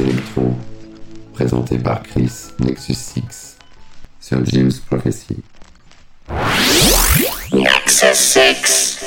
Electro, présenté par Chris Nexus 6 sur James Prophecy. Nexus 6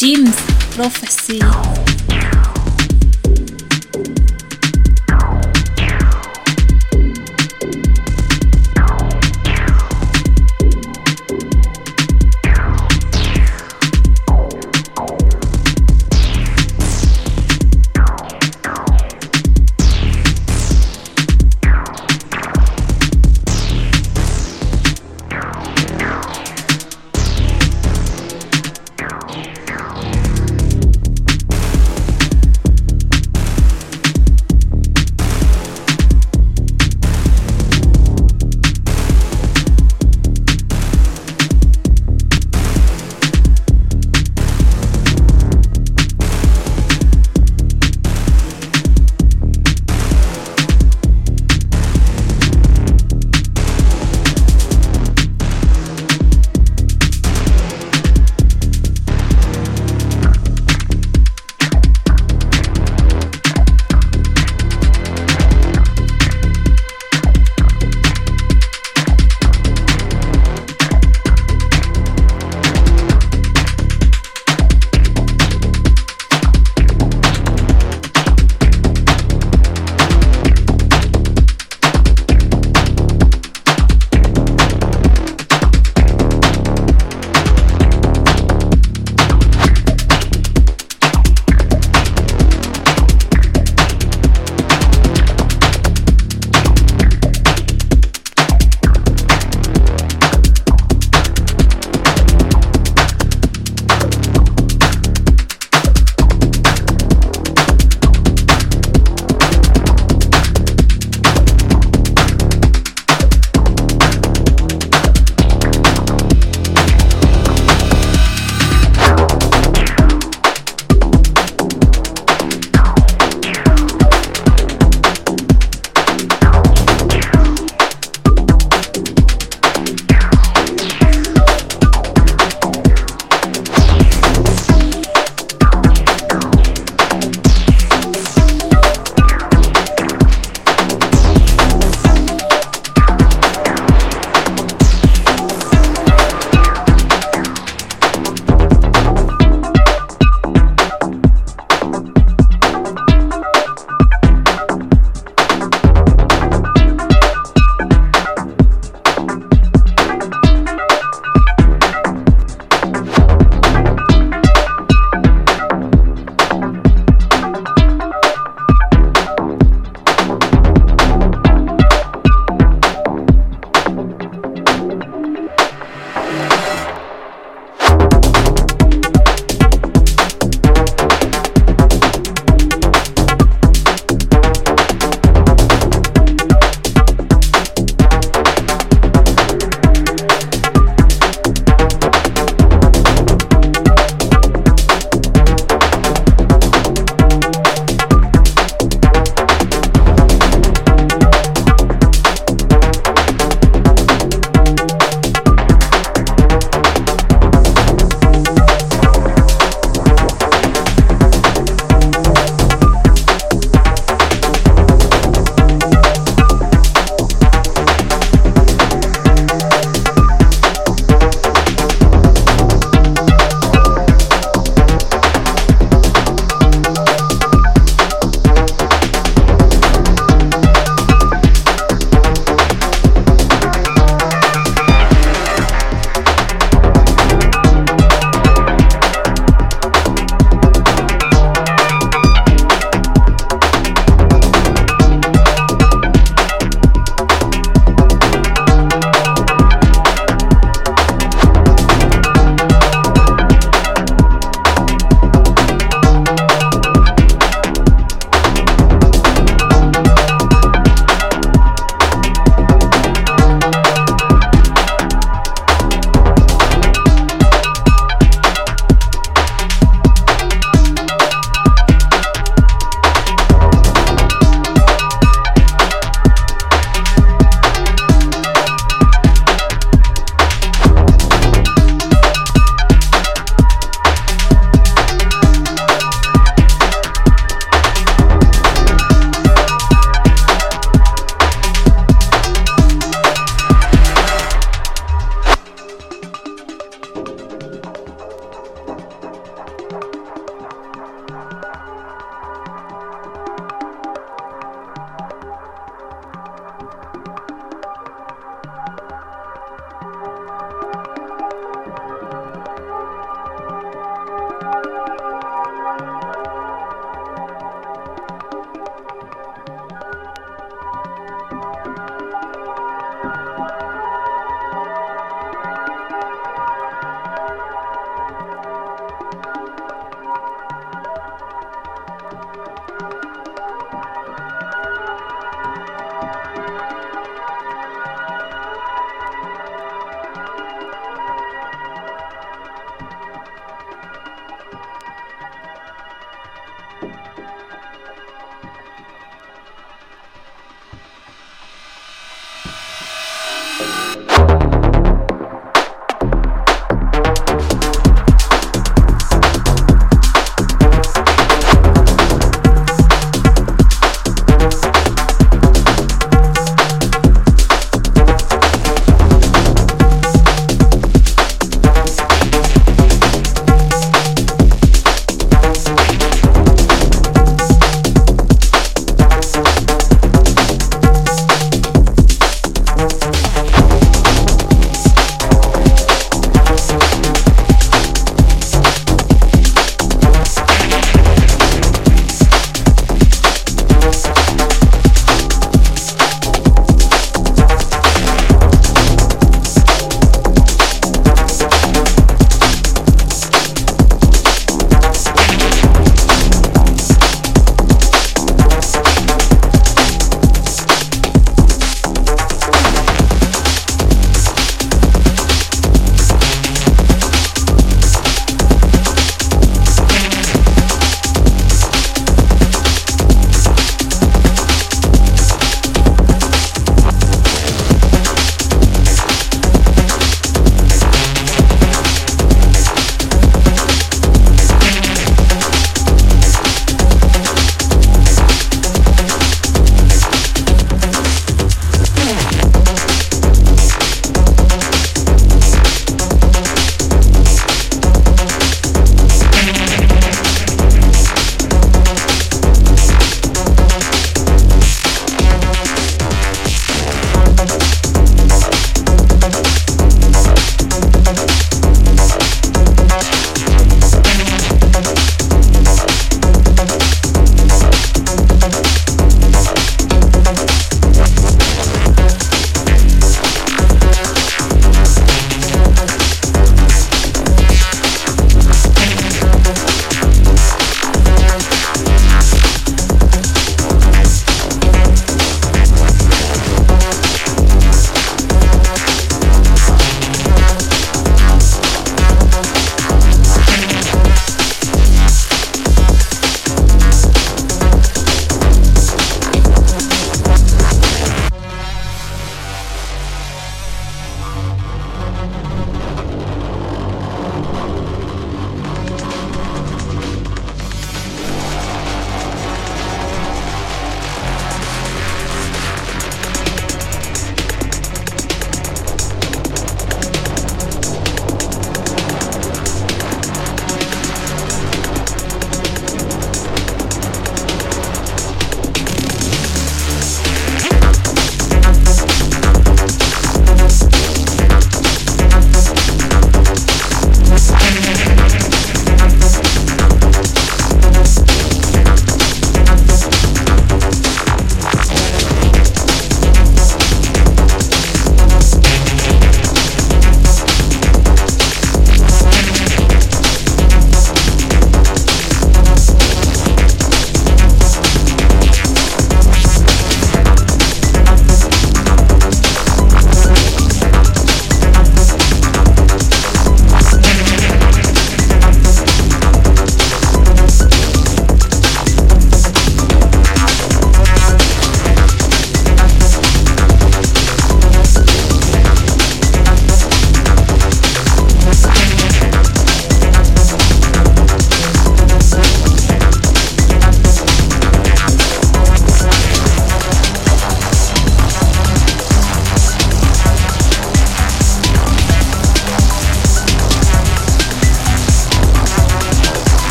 Dreams, Prophecy.